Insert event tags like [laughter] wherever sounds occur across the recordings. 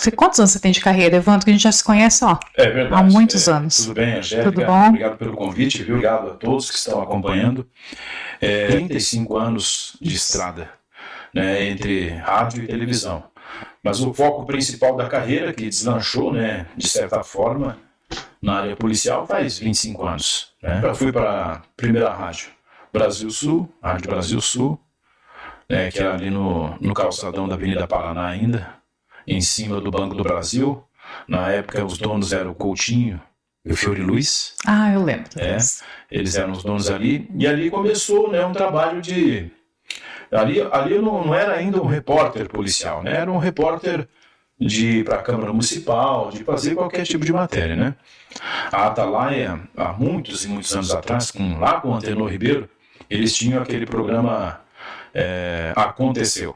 Você- Quantos anos você tem de carreira, Evandro? Que a gente já se conhece, ó. É verdade. Há muitos É, anos. Tudo bem, Angélica? Tudo bom? Obrigado pelo convite, viu? Obrigado a todos que estão acompanhando. É, 35 anos de estrada, né, entre rádio e televisão. Mas o foco principal da carreira, que deslanchou, né, de certa forma, na área policial, faz 25 anos. Né? Eu fui para a primeira rádio, Brasil Sul, Rádio Brasil Sul, né, que era ali no, no calçadão da Avenida Paraná ainda, em cima do Banco do Brasil. Na época, os donos eram o Coutinho e o Fiore Luiz. Ah, eu lembro. É, eles eram os donos ali. E ali começou né, um trabalho de. Ali, ali eu não, não era ainda um repórter policial, né? era um repórter de ir para a Câmara Municipal, de fazer qualquer tipo de matéria. Né? A Atalaia, há muitos e muitos anos atrás, com, lá com o Antenor Ribeiro, eles tinham aquele programa é, Aconteceu,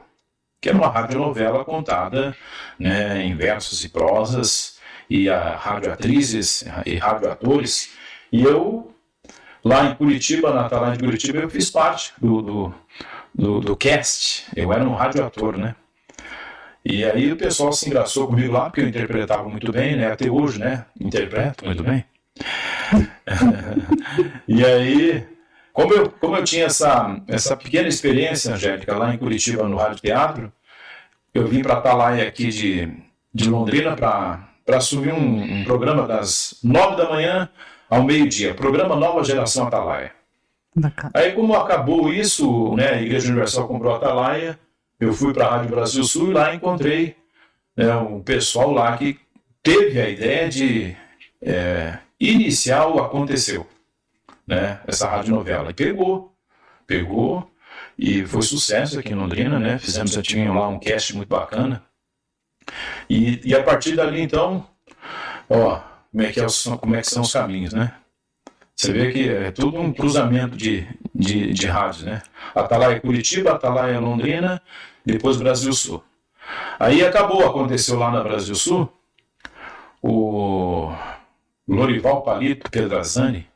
que era uma radionovela contada né, em versos e prosas, e a radioatrizes e radioatores. E eu, lá em Curitiba, na Atalaia de Curitiba, eu fiz parte do, do, do, do cast. Eu era um radioator, né? E aí o pessoal se engraçou comigo lá, porque eu interpretava muito bem, né? Até hoje, né? Interpreto muito bem. [laughs] e aí, como eu, como eu tinha essa, essa pequena experiência, Angélica, lá em Curitiba, no Rádio Teatro, eu vim para Atalaia aqui de, de Londrina para assumir um, um programa das nove da manhã ao meio-dia, programa Nova Geração Atalaia. Bacana. Aí, como acabou isso, né, a Igreja Universal comprou a Atalaia, eu fui para a Rádio Brasil Sul e lá encontrei né, um pessoal lá que teve a ideia de é, iniciar o Aconteceu, né, essa rádio novela. E pegou, pegou, e foi sucesso aqui em Londrina, né, fizemos, já tinha lá um cast muito bacana. E, e a partir dali, então, ó, como é que, é, como é que são os caminhos, né? Você vê que é tudo um cruzamento de, de, de rádios, né? Atalaia Curitiba, Atalaia Londrina, depois Brasil Sul. Aí acabou, aconteceu lá na Brasil Sul, o Lorival Palito Pedrazani,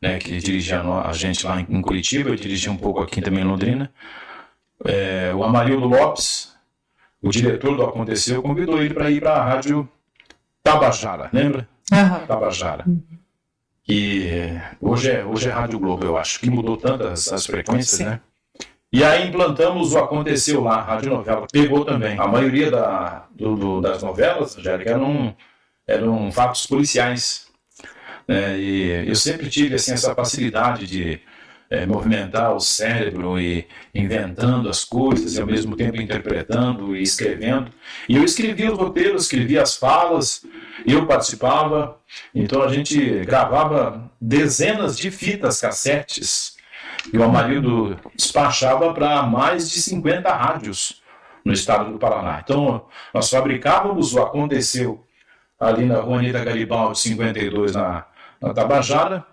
né, que dirigia a gente lá em Curitiba, eu dirigi um pouco aqui também em Londrina, é, o Amarildo Lopes, o diretor do Aconteceu, convidou ele para ir para a rádio Tabajara, lembra? Aham. Tabajara. E hoje é, hoje é Rádio Globo, eu acho, que mudou tantas as frequências, Sim. né? E aí implantamos o Aconteceu lá, Rádio Novela, pegou também. A maioria da, do- do- das novelas, Angélica, eram, eram fatos policiais. Né? E eu sempre tive assim, essa facilidade de eh, movimentar o cérebro e inventando as coisas e ao mesmo tempo interpretando e escrevendo. E eu escrevia os roteiros, escrevia as falas, eu participava. Então a gente gravava dezenas de fitas cassetes e o Amarildo despachava para mais de 50 rádios no estado do Paraná. Então nós fabricávamos o Aconteceu ali na rua Anita Garibaldi, 52, na, na Tabajara,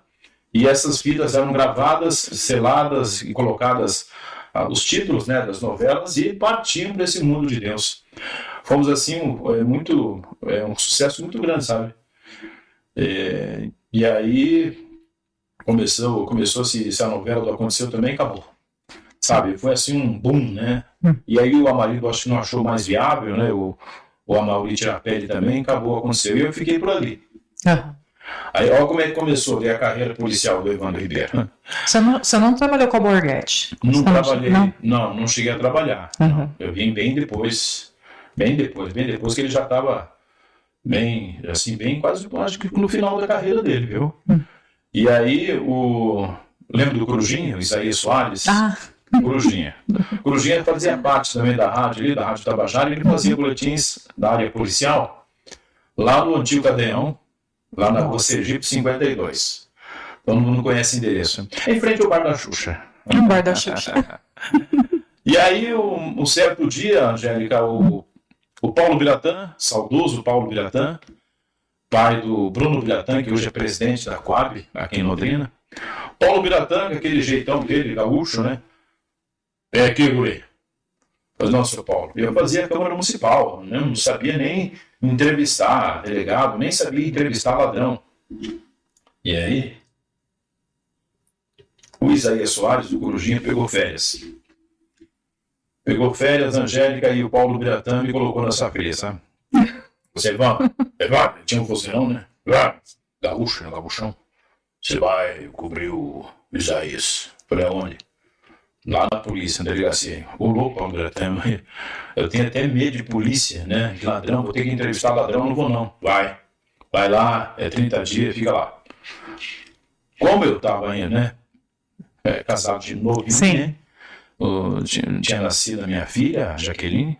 e essas fitas eram gravadas, seladas e colocadas ah, os títulos né, das novelas e partiam para esse mundo de Deus. Fomos assim um, é, muito é, um sucesso muito grande, sabe? É, e aí começou começou se, se a novela do aconteceu também acabou, sabe? Foi assim um boom, né? E aí o Amarildo acho que não achou mais viável, né? O, o Amauri Tirapelli também acabou aconteceu e eu fiquei por ali. Aham. Aí olha como é que começou a carreira policial do Evandro Ribeiro. Você, não, você não trabalhou com a Borghetti? Não Você trabalhei, Não? não, não cheguei a trabalhar. Uhum. Eu vim bem depois, bem depois, bem depois que ele já estava bem, assim, bem quase, acho que no final da carreira dele, viu? Hum. E aí o lembra do Corujinha, o Isaías Soares? Ah, Corujinha. Corujinha fazia parte também da rádio ali, da Rádio Tabajara, ele fazia boletins da área policial lá no antigo Cadeão, lá na rua Sergipe 52. Todo mundo conhece o endereço. Em frente ao Bar da Xuxa. um bar da Xuxa. [laughs] E aí, um, um certo dia, Angélica, o, o Paulo Biratã, saudoso Paulo Biratã, pai do Bruno Biratã, que hoje é presidente da Coab, aqui em Londrina. Paulo Biratã, com aquele jeitão dele, gaúcho, né? É aqui, guri. Falei, não, seu Paulo. Eu fazia a Câmara Municipal, né? não sabia nem entrevistar delegado, nem sabia entrevistar ladrão. E aí, o Isaías Soares, do Corujinha, pegou férias. Pegou férias, a Angélica e o Paulo Biratã me colocou nessa fria, sabe? Você, Evandro, Evandro, tinha um vozeirão, né? Evandro, gaúcho, né? Gaúchão. Você vai cobrir o Isaías. Falei, aonde? Lá na polícia, na delegacia. Ô louco, André, eu tenho até medo de polícia, né? De ladrão, vou ter que entrevistar ladrão, não vou não. Vai. Vai lá, é 30 dias, fica lá. Como eu tava ainda, né? é, casado de novo, Sim. né? O- tinha, tinha nascido a minha filha, a Jaqueline.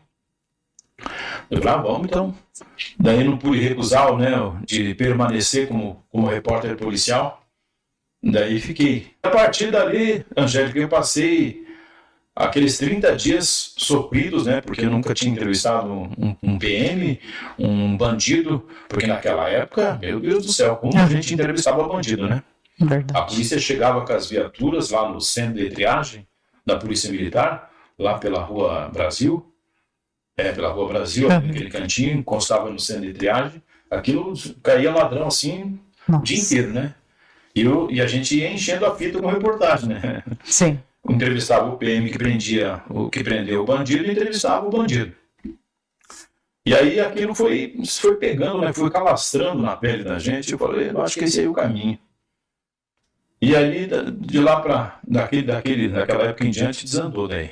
Eu falei, ah, vamos então. Daí não pude recusar, né, de permanecer como, como repórter policial. Daí fiquei. A partir dali, Angélica, eu passei aqueles 30 dias sofridos, né, porque eu nunca tinha entrevistado um, um PM, um bandido, porque naquela época, meu Deus do céu, como a gente entrevistava bandido, né? A Verdade. polícia chegava com as viaturas lá no centro de triagem da Polícia Militar, lá pela Rua Brasil, é, pela Rua Brasil, Uhum. aquele cantinho, encostava no centro de triagem, aquilo caía ladrão assim o dia Nossa. inteiro, né? E, eu, e a gente ia enchendo a fita com reportagem, né? [laughs] Sim. Entrevistava o PM que prendia, o que prendeu o bandido e entrevistava o bandido. E aí aquilo foi, foi pegando, né? Foi calastrando na pele da gente. Eu falei, eu acho que esse aí é o caminho. E aí, de lá para daquele, daquele, daquela época em diante, desandou daí.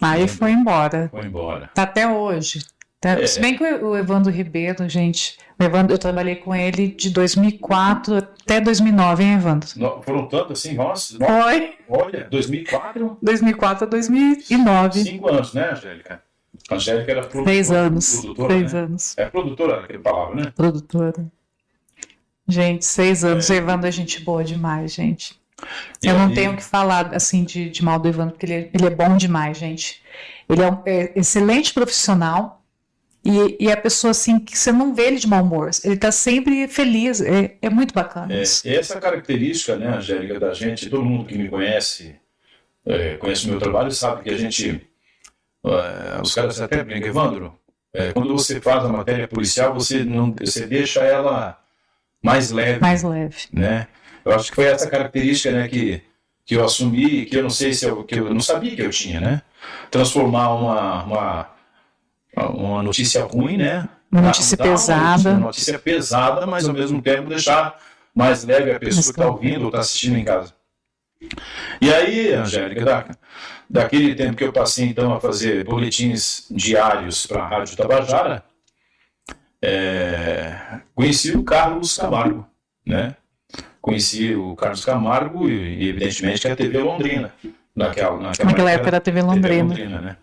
Aí foi embora. Foi embora. Tá até hoje. Tá- É. Se bem que o Evandro Ribeiro, gente, Evandro, eu trabalhei com ele de 2004 até 2009, hein, Evandro? No- foram tanto assim, nossa, Foi olha, 2004, 2004 a 2009. cinco anos, né, Angélica? A Angélica era produtora. Seis anos. Produtora, Seis né? anos. É produtora, aquela palavra, né? Produtora. Gente, seis anos. O Evandro é gente boa demais, gente. Eu não E- tenho o que falar assim de, de mal do Evandro, porque ele, é- ele é bom demais, gente. Ele é um é excelente profissional e, e a pessoa assim que você não vê ele de mau humor. Ele tá sempre feliz. É, é muito bacana É, isso. essa característica, né, Angélica, da gente, todo mundo que me conhece, é, conhece o meu trabalho, sabe que a gente. é, os caras até brincam, Evandro, é, quando você faz a matéria policial, você, não, você deixa ela mais leve, Mais leve. né? Eu acho que foi essa característica, né, que, que eu assumi, que eu não sei se eu, que eu não sabia que eu tinha, né? Transformar uma, uma, uma notícia ruim, né? Uma notícia Dar pesada. notícia- Uma notícia pesada, mas ao mesmo tempo deixar mais leve a pessoa Mas que está ouvindo ou está assistindo em casa. E aí, Angélica, da, daquele tempo que eu passei então a fazer boletins diários para a Rádio Tabajara, é, conheci o Carlos Camargo, né? Conheci o Carlos Camargo e, e, evidentemente que é a TV Londrina, naquela, naquela, Naquela época da TV TV Londrina. Londrina, né?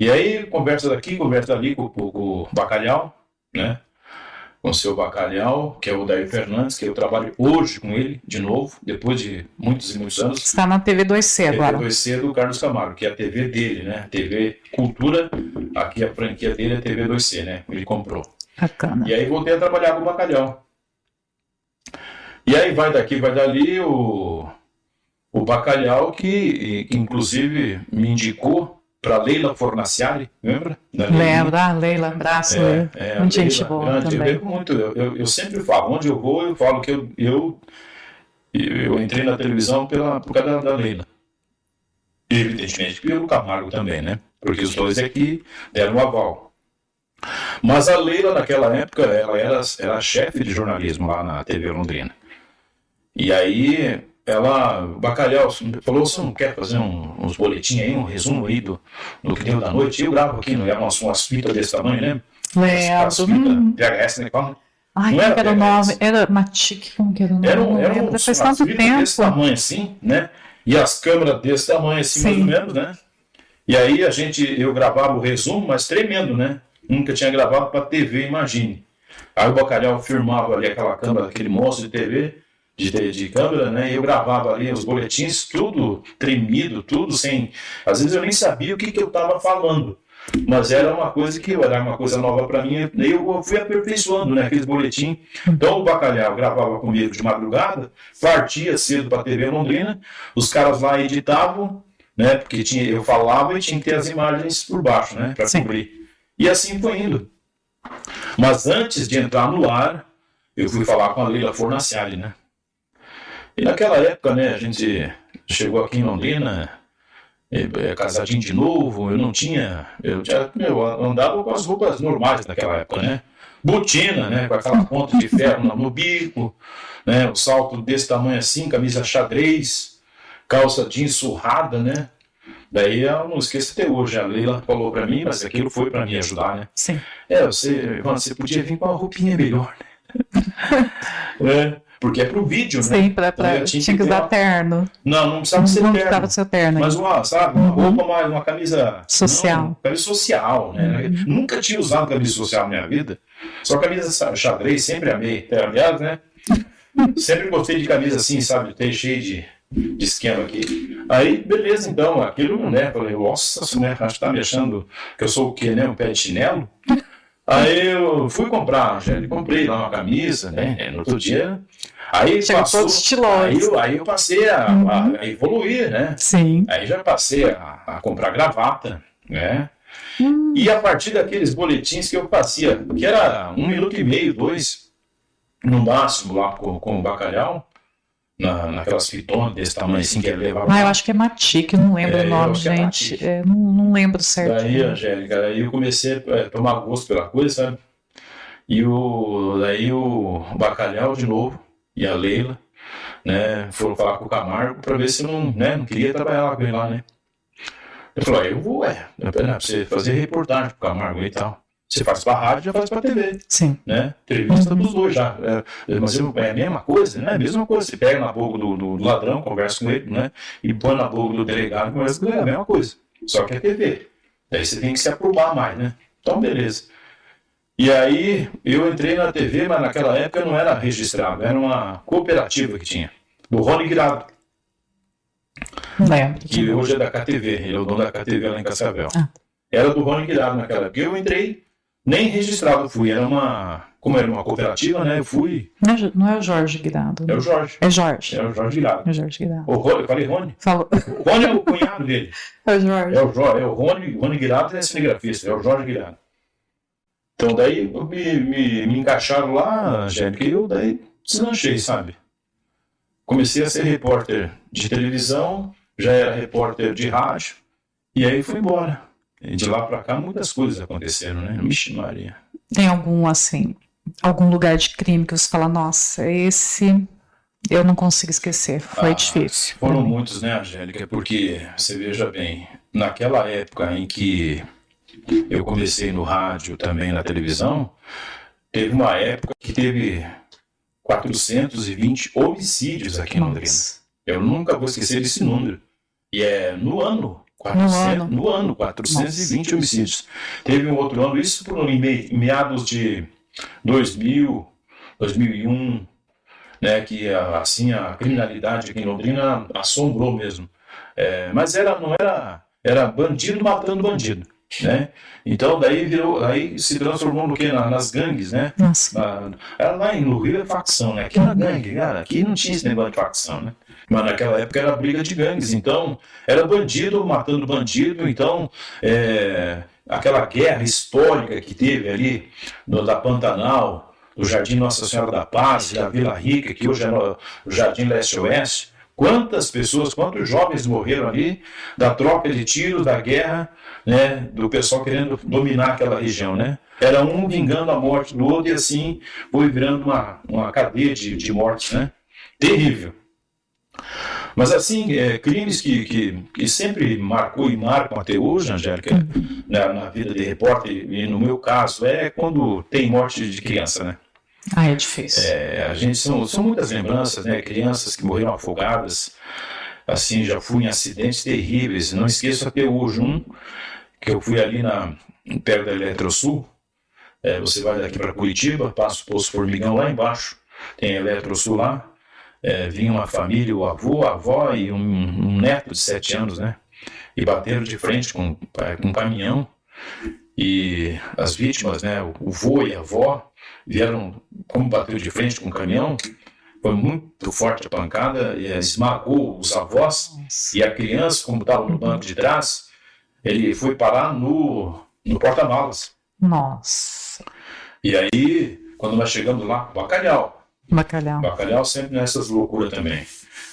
E aí, conversa daqui, conversa ali com, com- com o Bacalhau, né? Com o seu Bacalhau, que é o Daí Fernandes, que eu trabalho hoje com ele, de novo, depois de muitos e muitos anos. Está na TV 2C agora. TV 2C do Carlos Camargo, que é a TV dele, né? TV Cultura, aqui a franquia dele é TV 2C, né? Ele comprou. Bacana. E aí voltei a trabalhar com o Bacalhau. E aí vai daqui, vai dali o, o Bacalhau, que, que inclusive me indicou para Leila Fornaciari, lembra? Lembra? Ah, Leila, abraço. É, é, Muita gente boa grande. Eu também. bebo muito, eu, eu, eu sempre falo, onde eu vou, eu falo que eu, eu, eu entrei na televisão pela, por causa da, da Leila. Evidentemente pelo Camargo também, né? Porque os dois aqui deram o aval. Mas a Leila, naquela época, ela era, era chefe de jornalismo lá na TV Londrina. E aí, ela, o Bacalhau, falou: você não quer fazer um- uns boletins aí, um resumo aí do, do que deu da noite? Eu gravo aqui, não é umas, umas fitas desse tamanho, né? As, as fitas Hum. VHS, né? Fala. Ai, Não era era o nome? Era Matic, como que era o nome? Eram, Não eram lembro. uns- Faz tanto fitas tempo. desse tamanho assim, né? E as câmeras desse tamanho assim, mais Sim. ou menos, né? E aí a gente, eu gravava o resumo, mas tremendo, né? Nunca tinha gravado para TV, imagine. Aí o Bacalhau filmava ali aquela câmera, aquele monstro de TV, de, de, de câmera, né? E eu gravava ali os boletins, tudo tremido, tudo sem. Às vezes eu nem sabia o que, que eu estava falando. Mas era uma coisa que era uma coisa nova para mim, e eu fui aperfeiçoando, né? Aqueles boletins. Então o Bacalhau gravava comigo de madrugada, partia cedo para a TV Londrina, os caras lá editavam, né? Porque tinha, eu falava e tinha que ter as imagens por baixo, né? Para cobrir. E assim foi indo. Mas antes de entrar no ar, eu fui falar com a Leila Fornaciari, né? E naquela época, né, a gente chegou aqui em Londrina, é, casadinho de novo, eu não tinha. Eu já meu, andava com as roupas normais naquela época, né? botina, né? Com aquela ponta de ferro no, bico, né? O salto desse tamanho assim, camisa xadrez, calça jeans surrada, né? Daí eu não esqueço até hoje, a Leila falou para mim, mas aquilo foi para me ajudar, né? Sim. É, você, você podia vir com uma roupinha melhor, né? [laughs] é, porque é pro vídeo, né? Sim, pra, pra, Então, eu tinha que usar uma- terno. Não, não precisava ser Não terno. precisava ser terno. Mas uma, sabe, uma roupa, uma, uma camisa Social. Não, camisa social, né? Nunca tinha usado camisa social na minha vida. Só camisa sa- xadrez, sempre amei. É, Aliás, né? [laughs] Sempre gostei de camisa assim, sabe? Tem cheio de, de esquema aqui. Aí, beleza, então, aquilo, né? Falei, nossa, né? Acho que tá me achando que eu sou o quê, né? Um pé de chinelo. Aí eu fui comprar, já comprei lá uma camisa, né? No outro dia. Aí Chega passou, todo estiloso. aí, eu- aí eu passei a, a- a evoluir, né? Sim. Aí já passei a, a comprar gravata, né? Hum. E a partir daqueles boletins que eu fazia, que era um minuto e meio, dois, no máximo lá com, com o bacalhau, na, naquelas fitonas desse tamanho assim que ele levava. Ah, eu acho que é Matic, não lembro É, o nome, é gente. Matic. É, não, não lembro certo. Daí, Angélica, aí eu comecei a tomar gosto pela coisa, sabe? E o, daí o bacalhau de novo, e a Leila, né, foram falar com o Camargo para ver se não, né, não queria trabalhar lá com ele lá, né? Eu falei, ah, eu vou, é, pra você fazer reportagem pro Camargo e tal. Você faz pra rádio, já faz pra TV, Sim. né? Entrevista dos dois já. É, mas eu- é a mesma coisa, né? A mesma coisa. Você pega na boca do, do- do ladrão, conversa com ele, né? E põe na boca do delegado, conversa com ele, é a mesma coisa. Só que é TV. Daí você tem que se aprovar mais, né? Então, beleza. E aí, eu entrei na TV, mas naquela época não era registrado, era uma cooperativa que tinha, do Rony Guirado, Lembro. que hoje é da KTV, ele é o dono da KTV lá em Cascavel. Ah. Era do Rony Guirado naquela época. Eu entrei, nem registrado fui, era uma, como era uma cooperativa, né? Eu fui, Não é, não é o Jorge Guirado. é o Jorge, É Jorge. é o Jorge Guirado. É o Jorge Guirado. O Rony, eu falei Rony? Falou. O Rony é o cunhado dele. [laughs] É o Jorge. É o, Jorge, é o Rony, Rony Guirado é cinegrafista, é o Jorge Guirado. Então daí me, me, me encaixaram lá, Angélica, e eu daí deslanchei, sabe? Comecei a ser repórter de televisão, já era repórter de rádio, e aí fui embora. De lá pra cá muitas coisas aconteceram, né? Vixe Maria. Tem algum, assim, algum lugar de crime que você fala, nossa, esse eu não consigo esquecer. Foi Ah, difícil. Foram muitos, né, Angélica? Porque você veja bem, naquela época em que eu comecei no rádio, também na televisão, teve uma época que teve 420 homicídios aqui em Londrina. Eu nunca vou esquecer desse número. E é no ano. 400, ano. no ano, 420 homicídios. Teve um outro ano, isso por me- em meados de 2000, 2001, né, que assim a criminalidade aqui em Londrina assombrou mesmo. É, mas era, não era, era bandido matando bandido, né? Então daí virou, aí se transformou no que nas gangues, né? Nossa. Ah, Era lá em no Rio é facção, né? Aqui na gangue, cara, aqui não tinha esse negócio de facção, né? Mas naquela época era briga de gangues, então era bandido matando bandido, então é, aquela guerra histórica que teve ali no, da Pantanal, do Jardim Nossa Senhora da Paz, da Vila Rica, que hoje é o Jardim Leste-Oeste, quantas pessoas, quantos jovens morreram ali da troca de tiros, da guerra, né, do pessoal querendo dominar aquela região, né? Era um vingando a morte do outro e assim foi virando uma, uma cadeia de, de mortes, né? Terrível. Mas assim, é, crimes que, que, que sempre marcou e marcam até hoje, Angélica, na, na vida de repórter, e no meu caso, é quando tem morte de criança, né? Ah, é difícil. É, a gente são, são muitas lembranças, né? Crianças que morreram afogadas, assim, já fui em acidentes terríveis. Não esqueço até hoje um que eu fui ali na perto da Eletrosul. É, você vai daqui para Curitiba, passa o posto Formigão lá embaixo, tem Eletrosul lá. É, vinha uma família, o avô, a avó e um, um neto de sete anos, né? E bateram de frente com, com um caminhão. E as vítimas, né? O, o vô e a avó vieram, como bateu de frente com o caminhão, foi muito forte a pancada, e, eh, esmagou os avós, e a criança, como estava no banco de trás, ele foi parar no, no porta-malas. Nossa. E aí, quando nós chegamos lá, bacalhau, Bacalhau. Bacalhau sempre nessas loucuras também.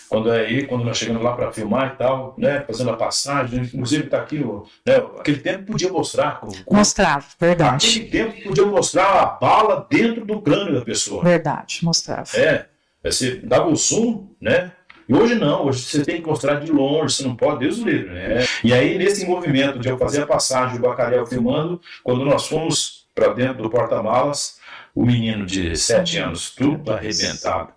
Quando é aí, quando nós chegamos lá para filmar e tal, né, fazendo a passagem, inclusive tá aqui, né, aquele tempo podia mostrar. Mostrava, verdade. Aquele tempo podia mostrar a bala dentro do crânio da pessoa. Verdade, mostrava. É, você dava o zoom, né, e hoje não, hoje você tem que mostrar de longe, você não pode, Deus o livre, né? E aí, nesse movimento de eu fazer a passagem, o bacalhau filmando, quando nós fomos para dentro do porta-malas, o menino de sete anos, tudo arrebentado,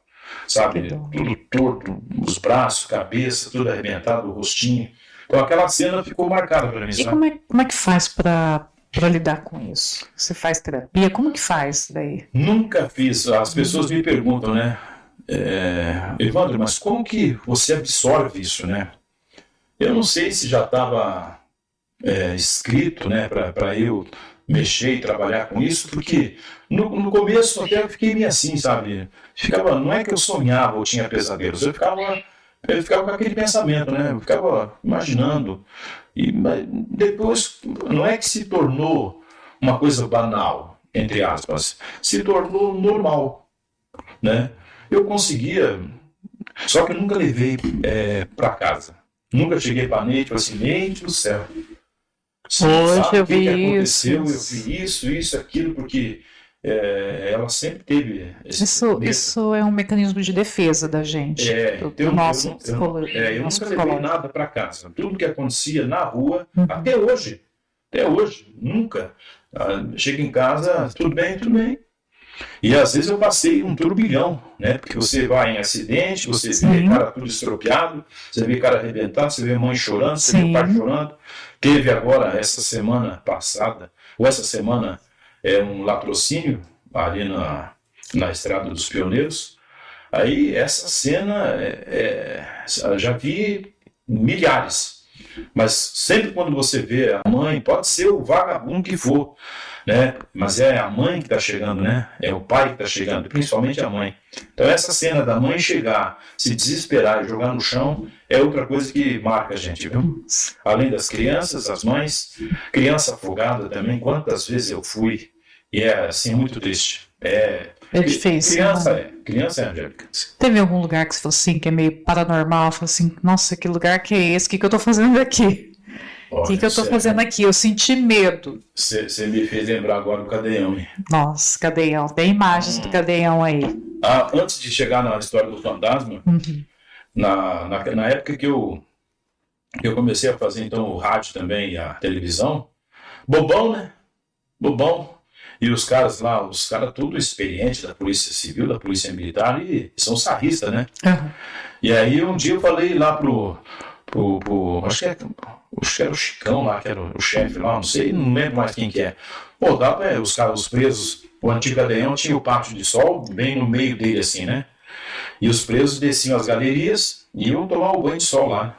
sabe? Tudo torto, os braços, cabeça, tudo arrebentado, o rostinho. Então aquela cena ficou marcada para mim. E como é, como é que faz para para lidar com isso? Você faz terapia? Como que faz daí? Nunca fiz. As pessoas me perguntam, né? É, Evandro, mas como que você absorve isso, né? Eu não sei se já estava é, escrito, né, para eu mexer e trabalhar com isso, porque no, no começo até eu fiquei meio assim, sabe? Ficava, não é que eu sonhava ou tinha pesadelos, eu ficava, eu ficava com aquele pensamento, né? Eu ficava imaginando. E depois, não é que se tornou uma coisa banal, entre aspas, se tornou normal, né? Eu conseguia, só que eu nunca levei é, para casa. Nunca cheguei para a falei assim, Neide do céu. Hoje eu vi que isso. Eu vi isso, isso, aquilo, porque é, ela sempre teve. isso, isso é um mecanismo de defesa da gente. É, do, do nosso eu, eu, é, eu nunca levei nada para casa. Tudo que acontecia na rua, uhum. até hoje, até hoje, nunca. Ah, chega em casa, tudo bem, tudo bem. E às vezes eu passei um turbilhão, né? Porque você vai em acidente, você Sim. vê cara tudo estropiado, você vê cara arrebentado, você vê mãe chorando, você Sim. vê pai chorando. Teve agora, essa semana passada, ou essa semana, é um latrocínio ali na, na Estrada dos Pioneiros. Aí essa cena é, é, já vi milhares. Mas sempre quando você vê a mãe, pode ser o vagabundo que for, né? Mas é a mãe que está chegando, né? É o pai que está chegando, principalmente a mãe. Então essa cena da mãe chegar, se desesperar jogar no chão é outra coisa que marca a gente, viu? Além das crianças, as mães, criança afogada também. Quantas vezes eu fui e é assim muito triste. É é difícil. Criança né? é. Criança é, Angélica. Teve algum lugar que você falou assim, que é meio paranormal? Falou assim, nossa, que lugar que é esse? O que, que eu tô fazendo aqui? O que, que eu estou fazendo aqui? Eu senti medo. Você me fez lembrar agora do cadeião, hein? Nossa, cadeião. Tem imagens hum. do cadeião aí. Ah, antes de chegar na história do fantasma, uhum. na, na, na, época que eu, eu comecei a fazer então o rádio também e a televisão, bobão, né? Bobão. E os caras lá, os caras tudo experientes da Polícia Civil, da Polícia Militar, e são sarristas, né? Uhum. E aí um dia eu falei lá pro, pro, pro acho que é acho que era o Chicão lá, que era o chefe lá, não sei, não lembro mais quem que é. Pô, dá pra os caras, os presos, o antigo Gadeão tinha o pátio de sol bem no meio dele, assim, né? E os presos desciam as galerias e iam tomar o banho de sol lá.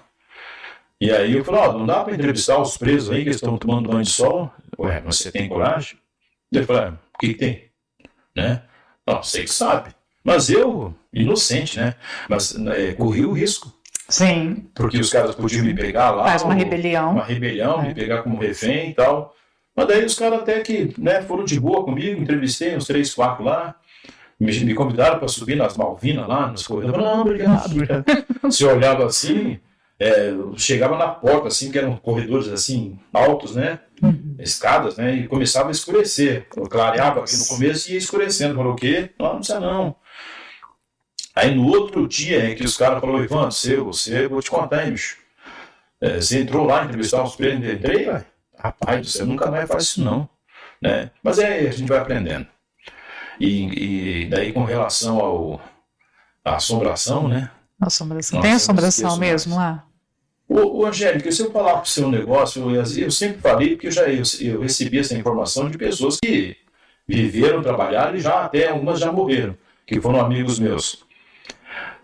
E aí eu falei, ó, oh, não dá pra entrevistar os presos aí que estão tomando banho de sol? Ué, mas você tem coragem? Ele falou, ah, o que, que tem? Né? Não, sei que sabe. Mas eu, inocente, né? Mas é, corri o risco. Sim. Porque os caras podiam me pegar lá. Faz uma rebelião. Uma rebelião, é. me pegar como refém e tal. Mas daí os caras até que né, foram de boa comigo, entrevistei uns três, quatro lá. Me, me convidaram para subir nas Malvinas lá, nos corredores. Não, obrigado. [laughs] Se olhava assim, é, chegava na porta, assim, que eram corredores assim, altos, né? Uhum. Escadas, né? E começava a escurecer. Eu clareava aqui no começo e ia escurecendo. Falou o quê? Não, não precisa não. Aí no outro dia é que os caras falaram, Ivan, você, você, vou te contar, hein, bicho. É, você entrou lá, entrevistar os presos, entrei, vai. Rapaz, você nunca mais faz isso não. Né? Mas é, a gente vai aprendendo. E, e daí com relação ao à assombração, né? Assombração. Tem assombração mesmo mais. lá? Ô, ô Angélica, se eu falar para o seu negócio, eu, eu, sempre falei, porque eu já eu, eu recebi essa informação de pessoas que viveram, trabalharam e já até algumas já morreram, que foram amigos meus.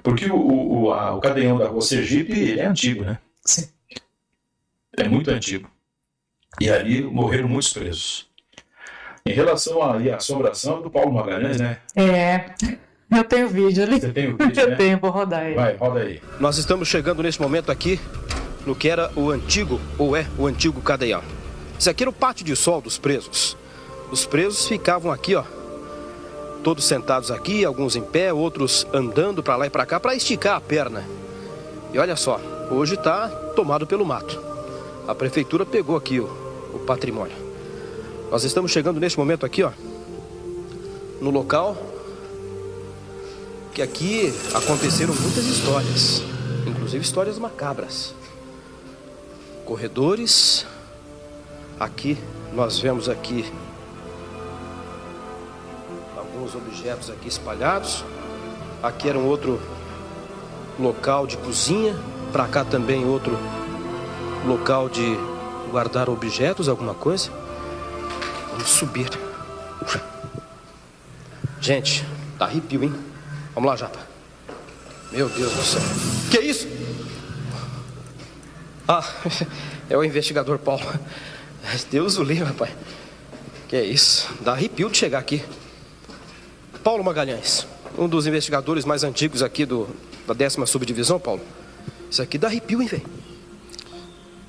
Porque o, o, a, o cadeião da rua Sergipe é antigo, né? Sim. É muito antigo. E ali morreram muitos presos. Em relação à, à assombração do Paulo Magalhães, né? É. Eu tenho vídeo ali. Você tem o vídeo? Eu né? tenho, vou rodar aí. Vai, roda aí. Nós estamos chegando nesse momento aqui no que era o antigo, ou é o antigo cadeião. Isso aqui era o pátio de sol dos presos. Os presos ficavam aqui, ó, todos sentados aqui, alguns em pé, outros andando para lá e para cá para esticar a perna. E olha só, hoje está tomado pelo mato. A prefeitura pegou aqui o, o patrimônio. Nós estamos chegando neste momento aqui, ó, no local que aqui aconteceram muitas histórias, inclusive histórias macabras. Corredores, aqui nós vemos aqui alguns objetos aqui espalhados. Aqui era um outro local de cozinha, para cá também outro local de guardar objetos, alguma coisa. Vamos subir. Gente, tá arrepio, hein? Vamos lá, Japa. Meu Deus do céu. Que isso? Ah, [laughs] é o investigador Paulo. Deus o livre, rapaz. Que isso? Dá arrepio de chegar aqui. Paulo Magalhães, um dos investigadores mais antigos aqui do, da décima subdivisão, Paulo. Isso aqui dá arrepio, hein, velho?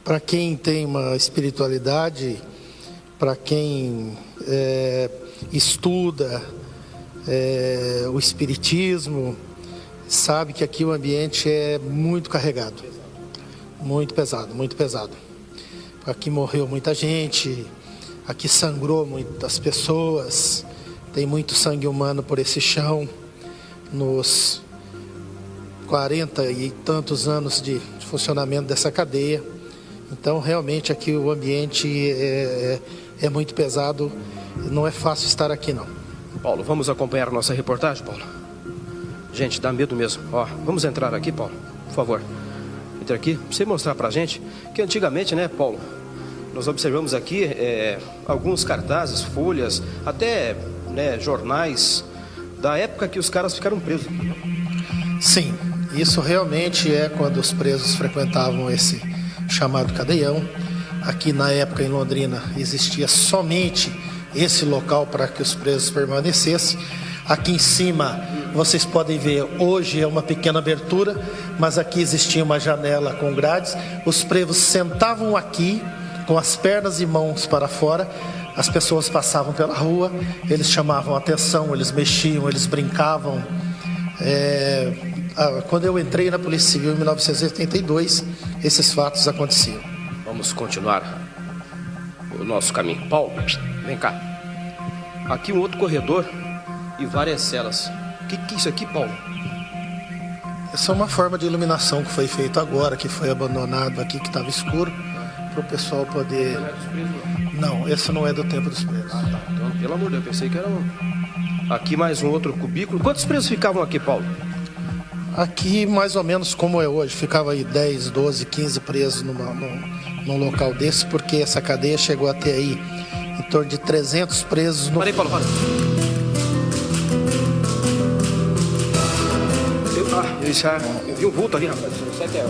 Para quem tem uma espiritualidade, para quem é, estuda é, o espiritismo, sabe que aqui o ambiente é muito carregado, muito pesado, muito pesado. Aqui morreu muita gente, aqui sangrou muitas pessoas. Tem muito sangue humano por esse chão. Nos 40 e tantos anos de, funcionamento dessa cadeia. Então, realmente, aqui o ambiente é, é, é muito pesado. Não é fácil estar aqui, não. Paulo, vamos acompanhar nossa reportagem, Paulo? Gente, dá medo mesmo. Ó, vamos entrar aqui, Paulo, por favor. Entre aqui, pra você mostrar pra gente que antigamente, né, Paulo, nós observamos aqui é, alguns cartazes, folhas, até né, jornais da época que os caras ficaram presos. Sim, isso realmente é quando os presos frequentavam esse chamado cadeião. Aqui na época em Londrina existia somente esse local para que os presos permanecessem. Aqui em cima vocês podem ver, hoje é uma pequena abertura, mas aqui existia uma janela com grades. Os presos sentavam aqui com as pernas e mãos para fora as pessoas passavam pela rua, eles chamavam atenção, eles mexiam, eles brincavam. É, quando eu entrei na Polícia Civil em 1982, esses fatos aconteciam. Vamos continuar o nosso caminho. Paulo, vem cá. Aqui um outro corredor e várias celas. O que, que é isso aqui, Paulo? Essa é uma forma de iluminação que foi feita agora, que foi abandonado aqui, que estava escuro, para o pessoal poder. Não, esse não é do tempo dos presos. Ah, tá. Então, pelo amor de Deus, eu pensei que era um... aqui mais um outro cubículo. Quantos presos ficavam aqui, Paulo? Aqui, mais ou menos como é hoje, ficava aí 10, 12, 15 presos numa, num, num local desse, porque essa cadeia chegou até aí em torno de 300 presos. No... Parei, Paulo, para. Eu, ah, eu, já, eu vi um vulto ali, rapaz. Isso é que é...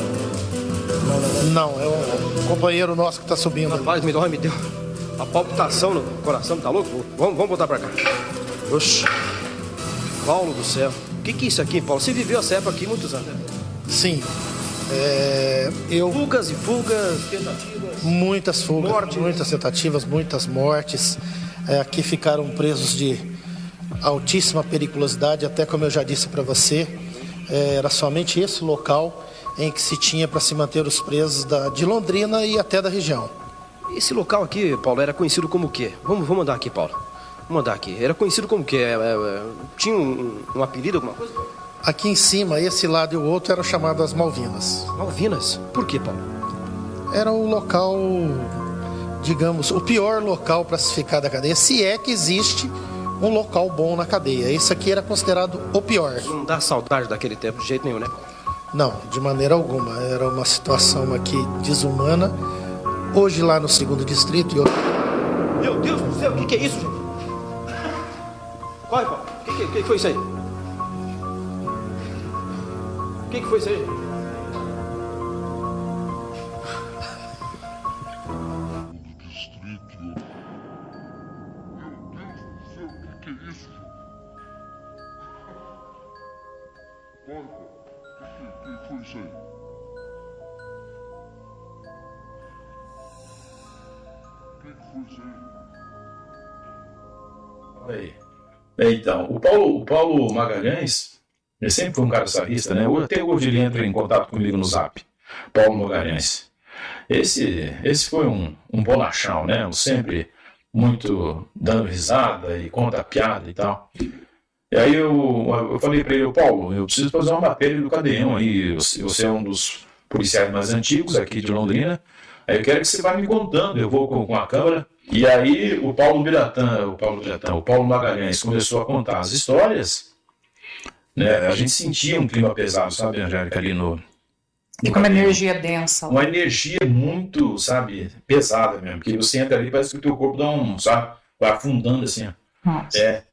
Não, é um companheiro nosso que está subindo. Rapaz, me dói, me deu. A palpitação no coração, tá louco? Vamos, vamos voltar pra cá. Oxi. Paulo do céu. O que, que é isso aqui, Paulo? Você viveu a CEPA aqui muitos anos, né? Sim. É, eu... Fugas e fugas, tentativas. Muitas fugas, mortes. muitas tentativas, muitas mortes. É, aqui ficaram presos de altíssima periculosidade, até como eu já disse para você, é, era somente esse local em que se tinha para se manter os presos da, de Londrina e até da região. Esse local aqui, Paulo, era conhecido como o quê? Vamos, vamos andar aqui, Paulo. Vamos andar aqui. Era conhecido como o quê? É, é, tinha um, um, apelido, alguma coisa? Aqui em cima, esse lado e o outro eram chamados Malvinas. Malvinas? Por quê, Paulo? Era o local, digamos, o pior local para se ficar da cadeia, se é que existe um local bom na cadeia. Esse aqui era considerado o pior. Não dá saudade daquele tempo de jeito nenhum, né? Não, de maneira alguma. Era uma situação aqui desumana hoje lá no segundo distrito. E eu... Meu Deus do céu, o que, que, é isso, gente? Corre, Paulo. O que, que, que, foi isso aí? O que, que foi isso aí? Corre, Paulo. O que, que foi isso aí? Aí. É, Então, o Paulo, o Paulo Magalhães, ele sempre foi um cara sarrista, né? Até hoje ele entra em contato comigo no zap. Paulo Magalhães. Esse, esse foi um, um bonachão, né? Um sempre muito dando risada e conta piada e tal. E aí eu, eu falei para ele, Paulo, eu preciso fazer uma matéria do Cadeão aí. Você é um dos policiais mais antigos aqui de Londrina. Aí eu quero que você vá me contando, eu vou com, com a câmera. E aí o Paulo Biratã, o Paulo Biratã, o Paulo Magalhães começou a contar as histórias. Né? A gente sentia um clima pesado, sabe, Angélica, ali no. no Fica uma energia densa. Uma energia muito, sabe, pesada mesmo. Que você entra ali, parece que o teu corpo dá um, sabe, vai afundando assim. Nossa. É.